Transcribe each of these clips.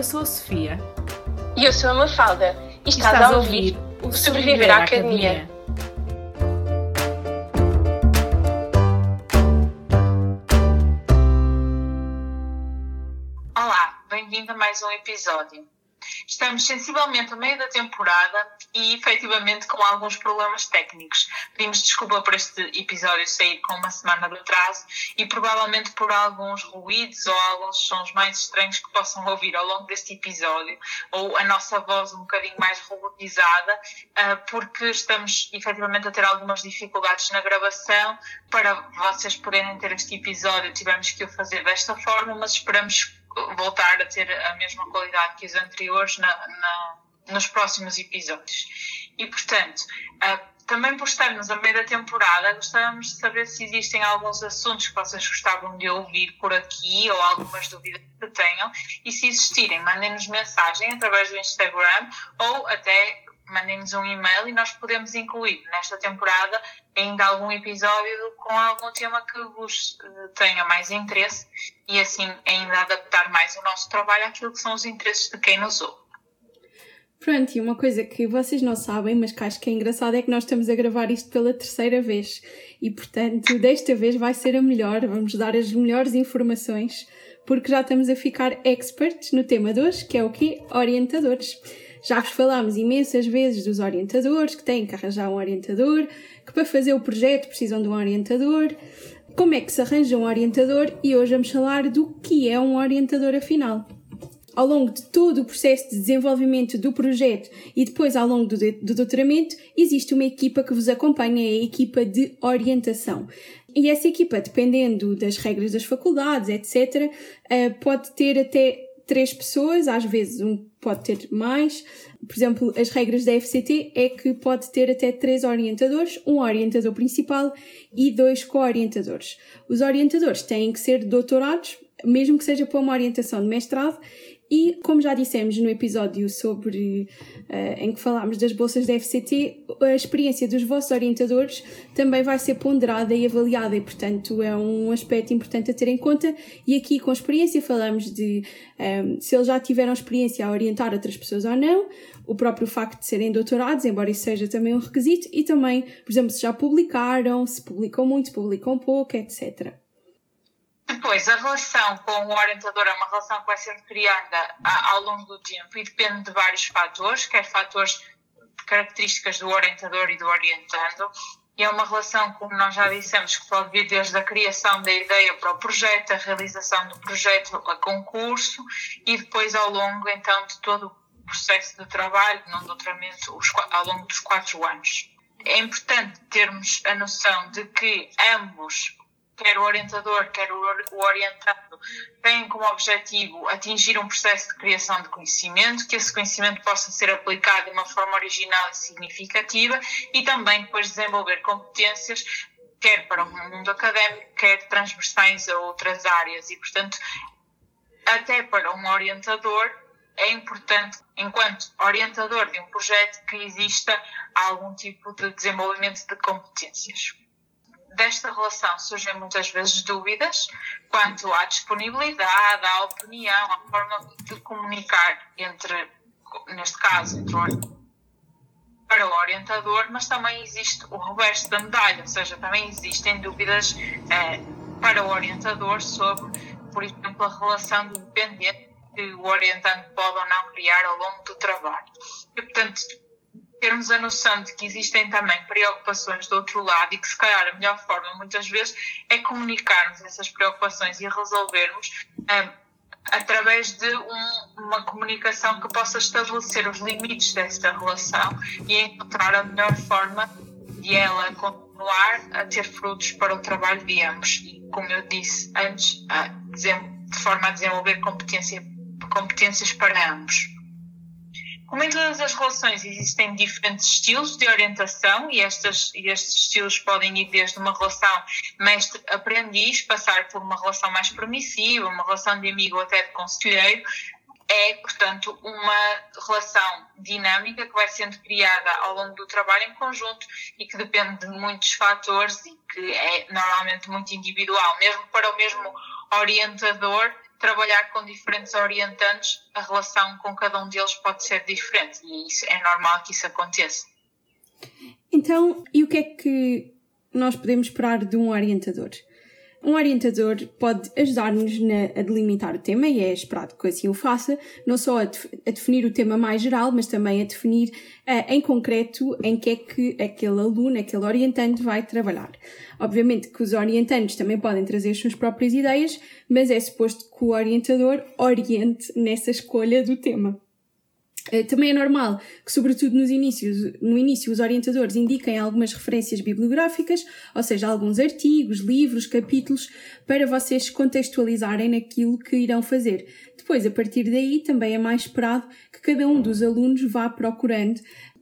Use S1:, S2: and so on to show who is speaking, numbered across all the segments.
S1: Eu sou a Sofia.
S2: E eu sou a Mafalda. E estás, estás a ouvir o Sobreviver à Academia. Academia. Olá, bem-vindo a mais um episódio. Estamos sensivelmente a meio da temporada e efetivamente com alguns problemas técnicos. Pedimos desculpa por este episódio sair com uma semana de atraso e provavelmente por alguns ruídos ou alguns sons mais estranhos que possam ouvir ao longo deste episódio ou a nossa voz um bocadinho mais robotizada, ah, porque estamos efetivamente a ter algumas dificuldades na gravação. Para vocês poderem ter este episódio, tivemos que o fazer desta forma, mas esperamos voltar a ter a mesma qualidade que os anteriores na, na, nos próximos episódios. E, portanto, uh, também por estarmos a meio da temporada, gostávamos de saber se existem alguns assuntos que vocês gostavam de ouvir por aqui ou algumas dúvidas que tenham. E se existirem, mandem-nos mensagem através do Instagram ou até mandem-nos um e-mail e nós podemos incluir nesta temporada ainda algum episódio com algum tema que vos eh, tenha mais interesse e assim ainda adaptar mais o nosso trabalho àquilo que são os interesses de quem nos ouve.
S3: Pronto, e uma coisa que vocês não sabem, mas que acho que é engraçado, é que nós estamos a gravar isto pela terceira vez e, portanto, desta vez vai ser a melhor, vamos dar as melhores informações, porque já estamos a ficar experts no tema de hoje, que é o quê? Orientadores. Já vos falámos imensas vezes dos orientadores, que têm que arranjar um orientador, que para fazer o projeto precisam de um orientador, como é que se arranja um orientador e hoje vamos falar do que é um orientador afinal. Ao longo de todo o processo de desenvolvimento do projeto e depois ao longo do, do doutoramento, existe uma equipa que vos acompanha, é a equipa de orientação. E essa equipa, dependendo das regras das faculdades, etc., eh, pode ter até três pessoas, às vezes um pode ter mais. Por exemplo, as regras da FCT é que pode ter até três orientadores, um orientador principal e dois co-orientadores. Os orientadores têm que ser doutorados, mesmo que seja para uma orientação de mestrado, e, como já dissemos no episódio sobre uh, em que falámos das bolsas da FCT, a experiência dos vossos orientadores também vai ser ponderada e avaliada e, portanto, é um aspecto importante a ter em conta. E aqui, com experiência, falamos de um, ehm, se eles já tiveram experiência a orientar outras pessoas ou não, o próprio facto de serem doutorados, embora isso seja também um requisito, e também, por exemplo, se já publicaram, se publicam muito, publicam pouco, etc.
S2: Depois, a relação com o orientador é uma relação que vai sendo criada ao longo do tempo e depende de vários fatores, quer fatores características do orientador e do orientando, e é uma relação, como nós já dissemos, que pode vir desde a criação da ideia para o projeto, a realização do projeto a concurso e depois ao longo, então, de todo o processo de trabalho, no doutoramento, ao longo dos quatro anos. É importante termos a noção de que ambos quer o orientador, quer o orientado, têm como objetivo atingir um processo de criação de conhecimento, que esse conhecimento possa ser aplicado de uma forma original e significativa e também depois desenvolver competências quer para o mundo académico, quer transversais a outras áreas. E, portanto, até para um orientador é importante, enquanto orientador de um projeto, que exista algum tipo de desenvolvimento de competências desta relação surgem muitas vezes dúvidas quanto à disponibilidade, à opinião, à forma de comunicar entre, neste caso, entre o para o orientador, mas também existe o reverso da medalha, ou seja, também existem dúvidas eh, para o orientador sobre, por exemplo, a relação de dependente que o orientante pode ou não criar ao longo do trabalho. E, portanto, termos a noção de que existem também preocupações do outro lado e que se calhar a melhor forma muitas vezes é comunicarmos essas preocupações e resolvermos um, através de um, uma comunicação que possa estabelecer os limites desta relação e encontrar a melhor forma de ela continuar a ter frutos para o trabalho de ambos e, como eu disse antes, de forma a desenvolver competência, competências para ambos. Como em todas as relações, existem diferentes estilos de orientação e, estas, e estes estilos podem ir desde uma relação mestre-aprendiz, passar por uma relação mais permissiva, uma relação de amigo ou até de conselheiro. É, portanto, uma relação dinâmica que vai sendo criada ao longo do trabalho em conjunto e que depende de muitos fatores e que é normalmente muito individual. Mesmo para o mesmo orientador, trabalhar com diferentes orientantes, a relação com cada um deles pode ser diferente e isso é normal que isso aconteça.
S3: Então, e o que é que nós podemos esperar de um orientador? Um orientador pode ajudar-nos a delimitar o tema e é esperado que assim o faça, não só a, a definir o tema mais geral, mas também a definir uh, em concreto em que é que aquele aluno, aquele orientante vai trabalhar. Obviamente que os orientantes também podem trazer as suas próprias ideias, mas é suposto que o orientador oriente nessa escolha do tema. Eh, também é normal que, sobretudo nos inícios, no início, os orientadores indiquem algumas referências bibliográficas, ou seja, alguns artigos, livros, capítulos, para vocês contextualizarem naquilo que irão fazer. Depois, a partir daí, também é mais esperado que cada um dos alunos vá procurando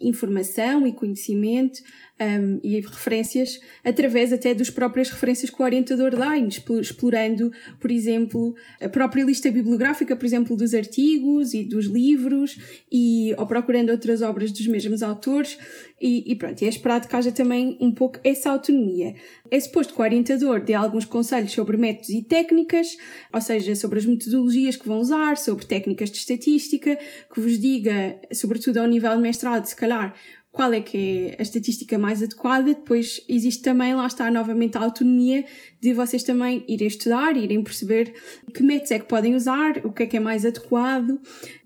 S3: informação e conhecimento um, e referências através até das próprias referências que o orientador dá, explorando, por exemplo, a própria lista bibliográfica, por exemplo, dos artigos e dos livros, e, ou procurando outras obras dos mesmos autores, e, e pronto, e é esperado que haja também um pouco essa autonomia. É suposto que o orientador dê alguns conselhos sobre métodos e técnicas, ou seja, sobre as metodologias que vão usar, sobre técnicas de estatística, que vos diga, sobretudo ao nível de mestrado, se calhar, qual é que é a estatística mais adequada. Depois existe também, lá está novamente a autonomia de vocês também irem estudar, irem perceber que métodos é que podem usar, o que é que é mais adequado.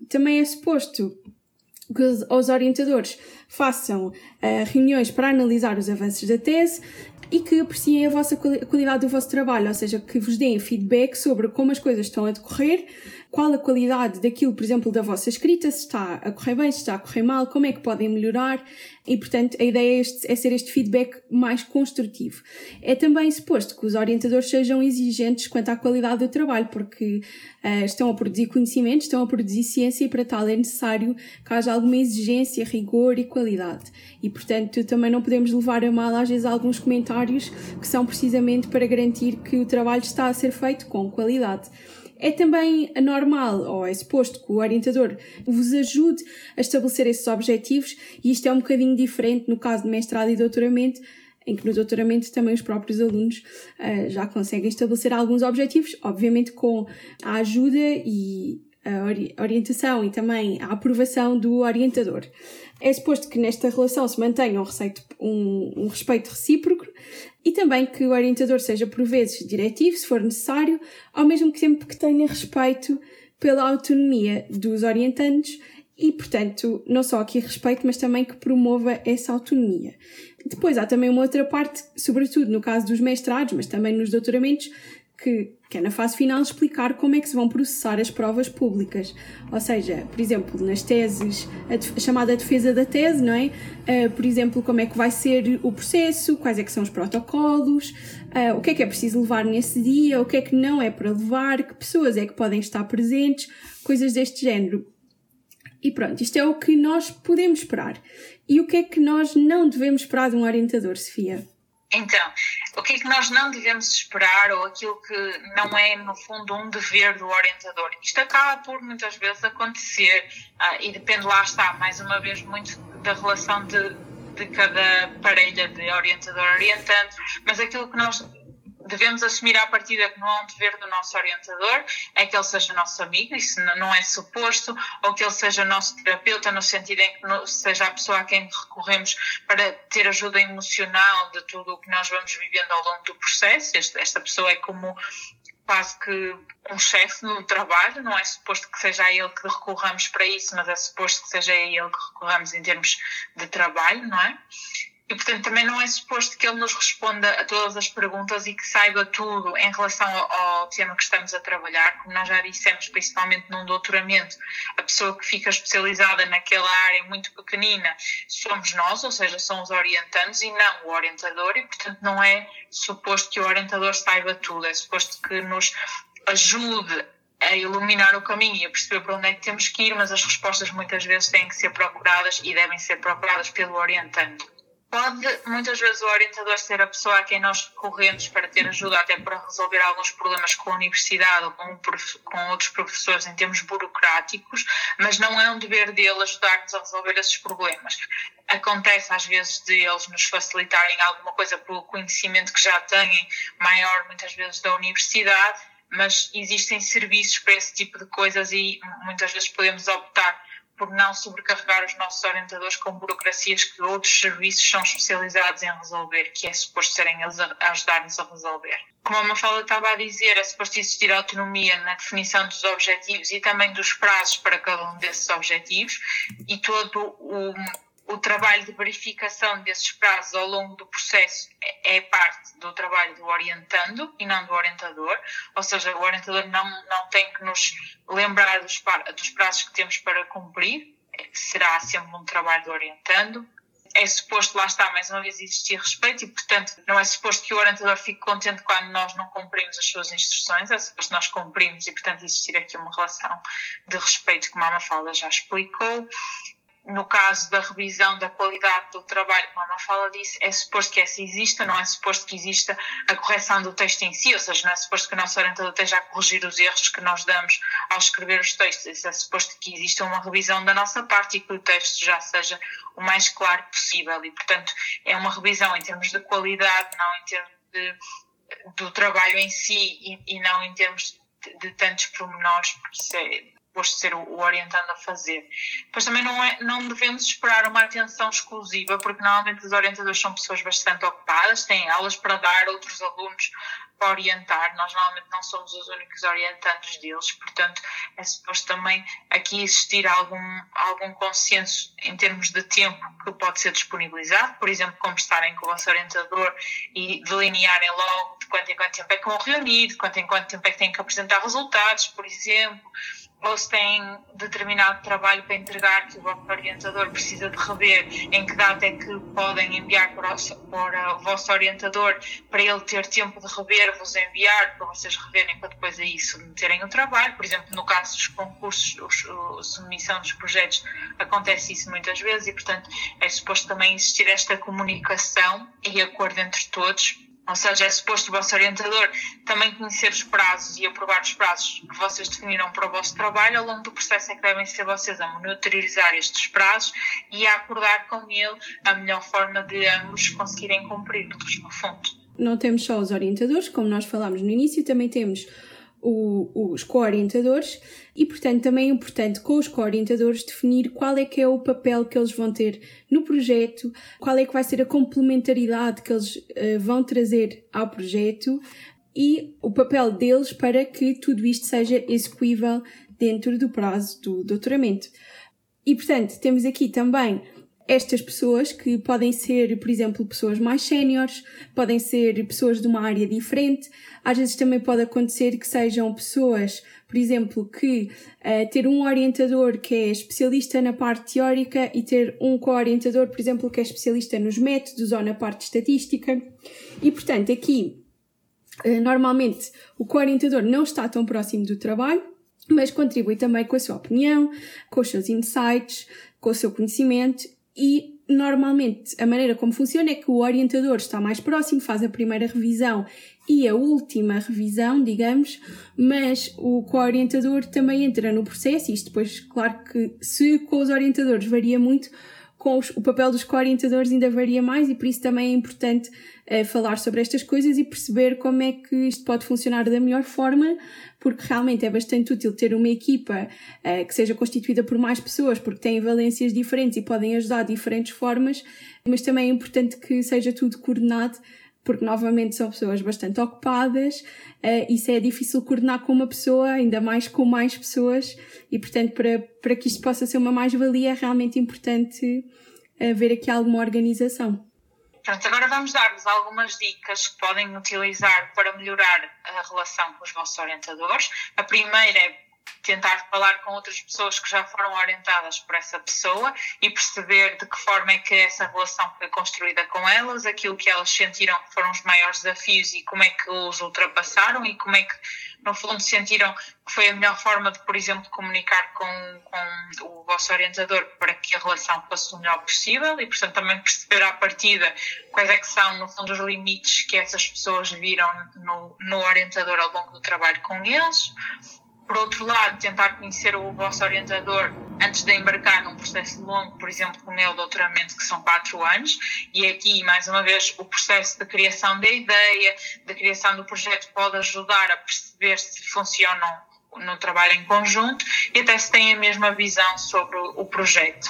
S3: Também é suposto que os orientadores façam uh, reuniões para analisar os avanços da tese e que apreciem a vossa a qualidade do vosso trabalho, ou seja, que vos deem feedback sobre como as coisas estão a decorrer, qual a qualidade daquilo, por exemplo, da vossa escrita, se está a correr bem, se está a correr mal, como é que podem melhorar. E, portanto, a ideia é, este, é ser este feedback mais construtivo. É também suposto que os orientadores sejam exigentes quanto à qualidade do trabalho, porque uh, estão a produzir conhecimento, estão a produzir ciência e para tal é necessário que haja alguma exigência, rigor e qualidade. E, portanto, também não podemos levar a mal, às vezes, alguns comentários que são precisamente para garantir que o trabalho está a ser feito com qualidade. É também normal, ou é suposto, que o orientador vos ajude a estabelecer esses objetivos, e isto é um bocadinho diferente no caso de mestrado e doutoramento, em que no doutoramento também os próprios alunos uh, já conseguem estabelecer alguns objetivos, obviamente com a ajuda e a orientação e também a aprovação do orientador. É suposto que nesta relação se mantenha um, receito, um, um respeito recíproco e também que o orientador seja por vezes diretivo, se for necessário, ao mesmo tempo que tenha respeito pela autonomia dos orientantes e, portanto, não só aqui respeito, mas também que promova essa autonomia. Depois há também uma outra parte, sobretudo no caso dos mestrados, mas também nos doutoramentos, que, que é na fase final explicar como é que se vão processar as provas públicas. Ou seja, por exemplo, nas teses, a, a chamada defesa da tese, não é? Uh, por exemplo, como é que vai ser o processo, quais é que são os protocolos, uh, o que é que é preciso levar nesse dia, o que é que não é para levar, que pessoas é que podem estar presentes, coisas deste género. E pronto, isto é o que nós podemos esperar. E o que é que nós não devemos esperar de um orientador, Sofia?
S2: Então, o que é que nós não devemos esperar ou aquilo que não é, no fundo, um dever do orientador? Isto acaba por muitas vezes acontecer ah, e depende, lá está, mais uma vez, muito da relação de, de cada parelha de orientador-orientante, mas aquilo que nós devemos assumir à partida que não é um dever do nosso orientador, é que ele seja nosso amigo, isso não é suposto, ou que ele seja nosso terapeuta, no sentido em que seja a pessoa a quem recorremos para ter ajuda emocional de tudo o que nós vamos vivendo ao longo do processo. Esta pessoa é como quase que um chefe no trabalho, não é suposto que seja a ele que recorramos para isso, mas é suposto que seja a ele que recorramos em termos de trabalho, não é? E, portanto, também não é suposto que ele nos responda a todas as perguntas e que saiba tudo em relação ao, tema que estamos a trabalhar. Como nós já dissemos, principalmente num doutoramento, a pessoa que fica especializada naquela área muito pequenina somos nós, ou seja, são os orientantes e não o orientador, e, portanto, não é suposto que o orientador saiba tudo. É suposto que nos ajude a iluminar o caminho e a perceber para onde é que temos que ir, mas as respostas muitas vezes têm que ser procuradas e devem ser procuradas pelo orientante. Pode muitas vezes o orientador ser a pessoa a quem nós recorremos para ter ajuda até para resolver alguns problemas com a universidade ou com, com outros professores em termos burocráticos, mas não é um dever dele ajudar-nos a resolver esses problemas. Acontece às vezes de eles nos facilitarem alguma coisa pelo conhecimento que já têm, maior muitas vezes da universidade, mas existem serviços para esse tipo de coisas e muitas vezes podemos optar por não sobrecarregar os nossos orientadores com burocracias que outros serviços são especializados em resolver, que é suposto serem eles a ajudar-nos a resolver. Como a Mafalda estava a dizer, é suposto existir autonomia na definição dos objetivos e também dos prazos para cada um desses objetivos e todo o o trabalho de verificação desses prazos ao longo do processo é, é parte do trabalho do orientando e não do orientador, ou seja, o orientador não, não tem que nos lembrar dos, dos prazos que temos para cumprir, será sempre um trabalho do orientando. É suposto, lá está, mais uma vez, existir respeito e, portanto, não é suposto que o orientador fique contente quando nós não cumprimos as suas instruções, é suposto nós cumprimos e, portanto, existir aqui uma relação de respeito, como a Mafalda já explicou no caso da revisão da qualidade do trabalho, como a fala disso, é suposto que essa exista, não é suposto que exista a correção do texto em si, ou seja, não é suposto que o nosso orientador esteja a corrigir os erros que nós damos ao escrever os textos, é suposto que exista uma revisão da nossa parte e que o texto já seja o mais claro possível. E, portanto, é uma revisão em termos de qualidade, não em termos de, do trabalho em si e, e não em termos de, de tantos pormenores, porque isso é suposto ser o, orientando a fazer. Mas também não, é, não devemos esperar uma atenção exclusiva, porque normalmente os orientadores são pessoas bastante ocupadas, têm aulas para dar, outros alunos para orientar. Nós normalmente não somos os únicos orientantes deles, portanto é suposto também aqui existir algum, algum consenso em termos de tempo que pode ser disponibilizado, por exemplo, conversarem com o vosso orientador e delinearem logo de quanto em quanto tempo é que vão reunir, de quanto em quanto tempo é que têm que apresentar resultados, por exemplo ou se têm determinado trabalho para entregar que o vosso orientador precisa de rever, em que data é que podem enviar para o, para o vosso orientador para ele ter tempo de rever, vos enviar, para vocês reverem para depois aí submeterem o trabalho. Por exemplo, no caso dos concursos, a submissão dos projetos, acontece isso muitas vezes e, portanto, é suposto também existir esta comunicação e acordo entre todos ou seja, é suposto o vosso orientador também conhecer os prazos e aprovar os prazos que vocês definiram para o vosso trabalho. Ao longo do processo é que devem ser vocês a monitorizar estes prazos e a acordar com ele a melhor forma de ambos conseguirem cumprir-los, no fundo.
S3: Não temos só os orientadores, como nós falámos no início, também temos o, os co-orientadores e, portanto, também é importante com os co-orientadores definir qual é que é o papel que eles vão ter no projeto, qual é que vai ser a complementaridade que eles uh, vão trazer ao projeto e o papel deles para que tudo isto seja execuível dentro do prazo do doutoramento. E, portanto, temos aqui também estas pessoas que podem ser, por exemplo, pessoas mais séniores, podem ser pessoas de uma área diferente, às vezes também pode acontecer que sejam pessoas, por exemplo, que uh, ter um orientador que é especialista na parte teórica e ter um co-orientador, por exemplo, que é especialista nos métodos ou na parte estatística. E, portanto, aqui, uh, normalmente, o co-orientador não está tão próximo do trabalho, mas contribui também com a sua opinião, com os seus insights, com o seu conhecimento e normalmente a maneira como funciona é que o orientador está mais próximo, faz a primeira revisão e a última revisão, digamos, mas o co-orientador também entra no processo, isto depois, claro que se com os orientadores varia muito, com os, o papel dos co-orientadores ainda varia mais e por isso também é importante uh, falar sobre estas coisas e perceber como é que isto pode funcionar da melhor forma, porque realmente é bastante útil ter uma equipa uh, que seja constituída por mais pessoas, porque têm valências diferentes e podem ajudar de diferentes formas, mas também é importante que seja tudo coordenado porque novamente são pessoas bastante ocupadas, uh, isso é difícil coordenar com uma pessoa, ainda mais com mais pessoas, e portanto, para, para que isto possa ser uma mais-valia, é realmente importante uh, ver aqui alguma organização.
S2: Pronto, agora vamos dar-vos algumas dicas que podem utilizar para melhorar a relação com os vossos orientadores. A primeira é tentar falar com outras pessoas que já foram orientadas por essa pessoa e perceber de que forma é que essa relação foi construída com elas, aquilo que elas sentiram que foram os maiores desafios e como é que os ultrapassaram e como é que, no fundo, sentiram que foi a melhor forma de, por exemplo, comunicar com, com o vosso orientador para que a relação fosse o melhor possível e, portanto, também perceber à partida quais é que são, no fundo, os limites que essas pessoas viram no, no orientador ao longo do trabalho com eles Por outro lado, tentar conhecer o vosso orientador antes de embarcar num processo longo, por exemplo, como é o doutoramento, que são quatro anos, e aqui, mais uma vez, o processo de criação da ideia, da criação do projeto pode ajudar a perceber se funcionam no trabalho em conjunto e até se têm a mesma visão sobre o projeto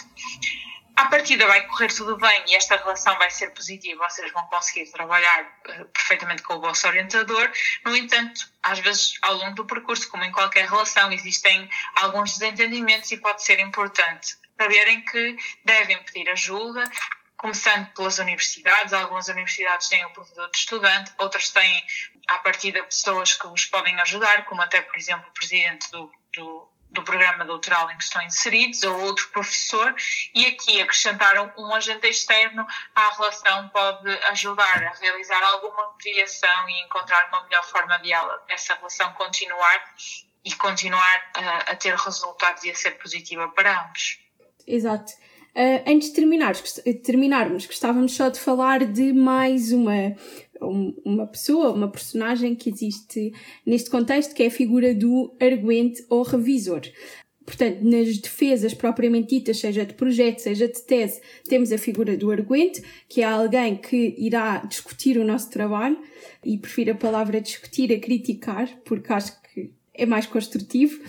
S2: à partida vai correr tudo bem e esta relação vai ser positiva, vocês vão conseguir trabalhar uh, perfeitamente com o vosso orientador. No entanto, às vezes, ao longo do percurso, como em qualquer relação, existem alguns desentendimentos e pode ser importante saberem que devem pedir ajuda, começando pelas universidades. Algumas universidades têm o provedor de estudante, outras têm, à partida, pessoas que vos podem ajudar, como até, por exemplo, o presidente do, do do programa doutoral em que estão inseridos, ou outro professor, e aqui acrescentaram um agente externo à relação pode ajudar a realizar alguma mediação e encontrar uma melhor forma de ela, essa relação continuar e continuar a, a ter resultados e a ser positiva para ambos.
S3: Exato. Uh, antes de terminar, terminarmos, gostávamos só de falar de mais uma, uma pessoa, uma personagem que existe neste contexto, que é a figura do arguente ou revisor. Portanto, nas defesas propriamente ditas, seja de projeto, seja de tese, temos a figura do arguente, que é alguém que irá discutir o nosso trabalho, e prefiro a palavra discutir a criticar, porque acho é mais construtivo.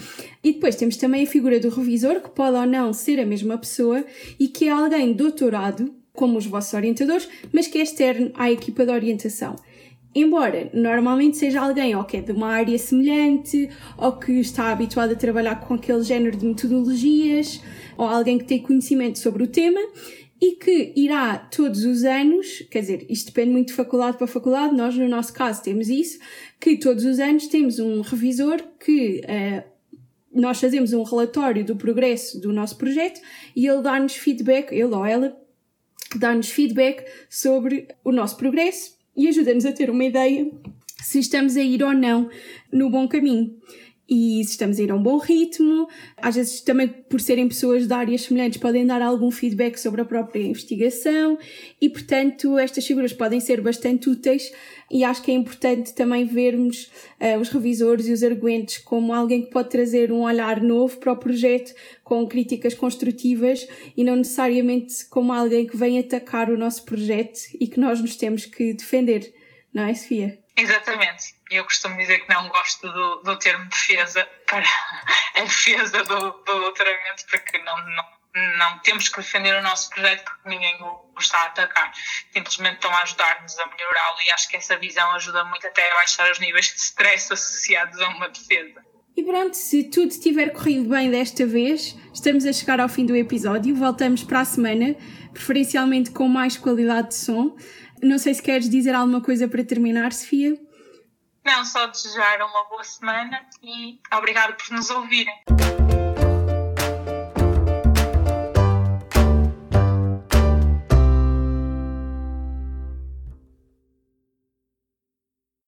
S3: E depois temos também a figura do revisor, que pode ou não ser a mesma pessoa e que é alguém doutorado, como os vossos orientadores, mas que é externo à equipa de orientação. Embora normalmente seja alguém ou que é de uma área semelhante, ou que está habituado a trabalhar com aquele género de metodologias, ou alguém que tem conhecimento sobre o tema e que irá todos os anos, quer dizer, isto depende muito de faculdade para faculdade, nós no nosso caso temos isso, que todos os anos temos um revisor que uh, nós fazemos um relatório do progresso do nosso projeto e ele dá-nos feedback, ele ou ela, dá-nos feedback sobre o nosso progresso e ajuda-nos a ter uma ideia se estamos a ir ou não no bom caminho e estamos a ir a um bom ritmo. Às vezes, também por serem pessoas de áreas semelhantes, podem dar algum feedback sobre a própria investigação e, portanto, estas figuras podem ser bastante úteis. E acho que é importante também vermos uh, os revisores e os arguentes como alguém que pode trazer um olhar novo para o projeto, com críticas construtivas e não necessariamente como alguém que vem atacar o nosso projeto e que nós nos temos que defender. Não é, Sofia?
S2: Exatamente. Eu costumo dizer que não gosto do, do termo defesa para a defesa do, do doutoramento, porque não, não, não temos que defender o nosso projeto porque ninguém o, está a atacar. Simplesmente estão a ajudar-nos a melhorá-lo e acho que essa visão ajuda muito até a baixar os níveis de stress associados a uma defesa.
S3: E pronto, se tudo tiver corrido bem desta vez, estamos a chegar ao fim do episódio. Voltamos para a semana, preferencialmente com mais qualidade de som. Não sei se queres dizer alguma coisa para terminar, Sofia.
S2: Não, só desejar uma boa semana e obrigado por nos ouvirem.